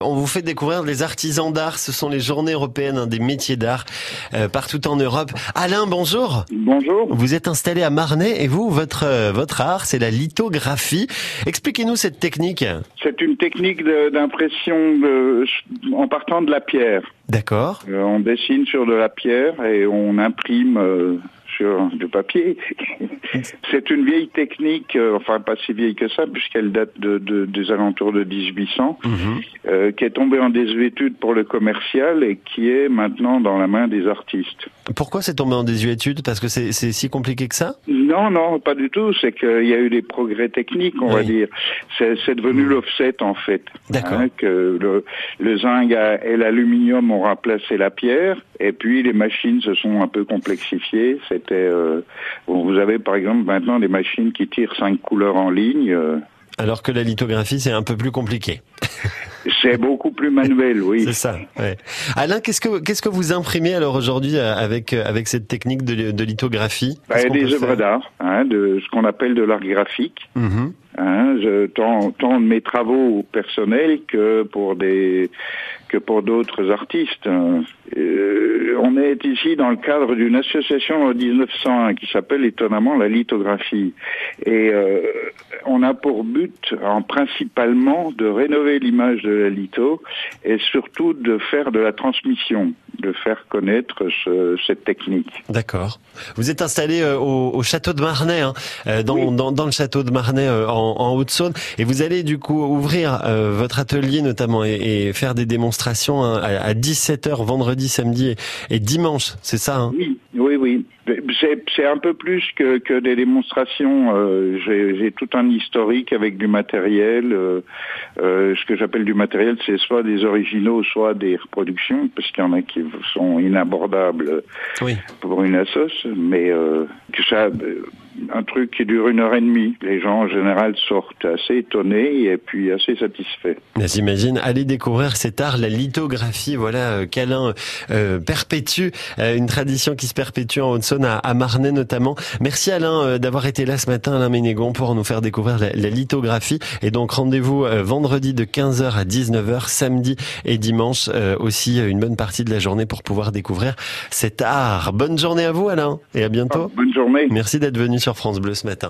On vous fait découvrir les artisans d'art. Ce sont les journées européennes hein, des métiers d'art euh, partout en Europe. Alain, bonjour. Bonjour. Vous êtes installé à Marnay et vous, votre euh, votre art, c'est la lithographie. Expliquez-nous cette technique. C'est une technique d'impression en partant de la pierre. D'accord. Euh, on dessine sur de la pierre et on imprime sur du papier. C'est une vieille technique, euh, enfin pas si vieille que ça, puisqu'elle date de, des alentours de 1800, mhm. euh, qui est tombée en désuétude pour le commercial et qui est maintenant dans la main des artistes. Pourquoi c'est tombé en désuétude? Parce que c'est si compliqué que ça? Non, non, pas du tout. C'est qu'il y a eu des progrès techniques, on va dire. C'est devenu mhm. l'offset en fait. D'accord. Hein, que le, le zinc et l'aluminium ont remplacé la pierre, et puis les machines se sont un peu complexifiées. C'était, euh, vous avez par exemple maintenant des machines qui tirent cinq couleurs en ligne. Euh. Alors que la lithographie, c'est un peu plus compliqué. C'est beaucoup plus manuel, oui. C'est ça. Ouais. Alain, qu'est-ce que qu'est-ce que vous imprimez alors aujourd'hui euh, avec avec cette technique de, de lithographie? Bah, Des œuvres d'art, hein, de ce qu'on appelle de l'art graphique. Hein, je, tant, tant de mes travaux personnels que pour des que pour d'autres artistes. Euh, on est ici dans le cadre d'une association en 1901 qui s'appelle étonnamment la lithographie. Et euh, on a pour but, en principalement, de rénover l'image de la litho et surtout de faire de la transmission de faire connaître ce, cette technique. D'accord. Vous êtes installé euh, au, au, château de Marnay, hein, euh, dans, dans, dans, le château de Marnay euh, en, en Haute-Saône, et vous allez du coup ouvrir votre atelier notamment et, et faire des démonstrations hein, à, à 17h vendredi, samedi et, et dimanche, c'est ça hein? Oui, oui. C'est un peu plus que, que des démonstrations. Euh, J'ai tout un historique avec du matériel. Euh, euh, ce que j'appelle du matériel, c'est soit des originaux, soit des reproductions, parce qu'il y en a qui sont inabordables pour une assoce. Mais que ça, un truc qui dure une heure et demie. Les gens en général sortent assez étonnés et puis assez satisfaits. J'imagine. Allez découvrir cet art, la lithographie. Voilà, euh, qu'Alain euh, perpétue euh, une tradition qui se perpétue en Haute-Saône, à, à, Marnay notamment. Merci Alain d'avoir été là ce matin, Alain Ménégon, pour nous faire découvrir la, la lithographie. Et donc rendez-vous vendredi de 15h à 19h, samedi et dimanche aussi une bonne partie de la journée pour pouvoir découvrir cet art. Bonne journée à vous Alain et à bientôt. bonne journée. Merci d'être venu sur France Bleu ce matin.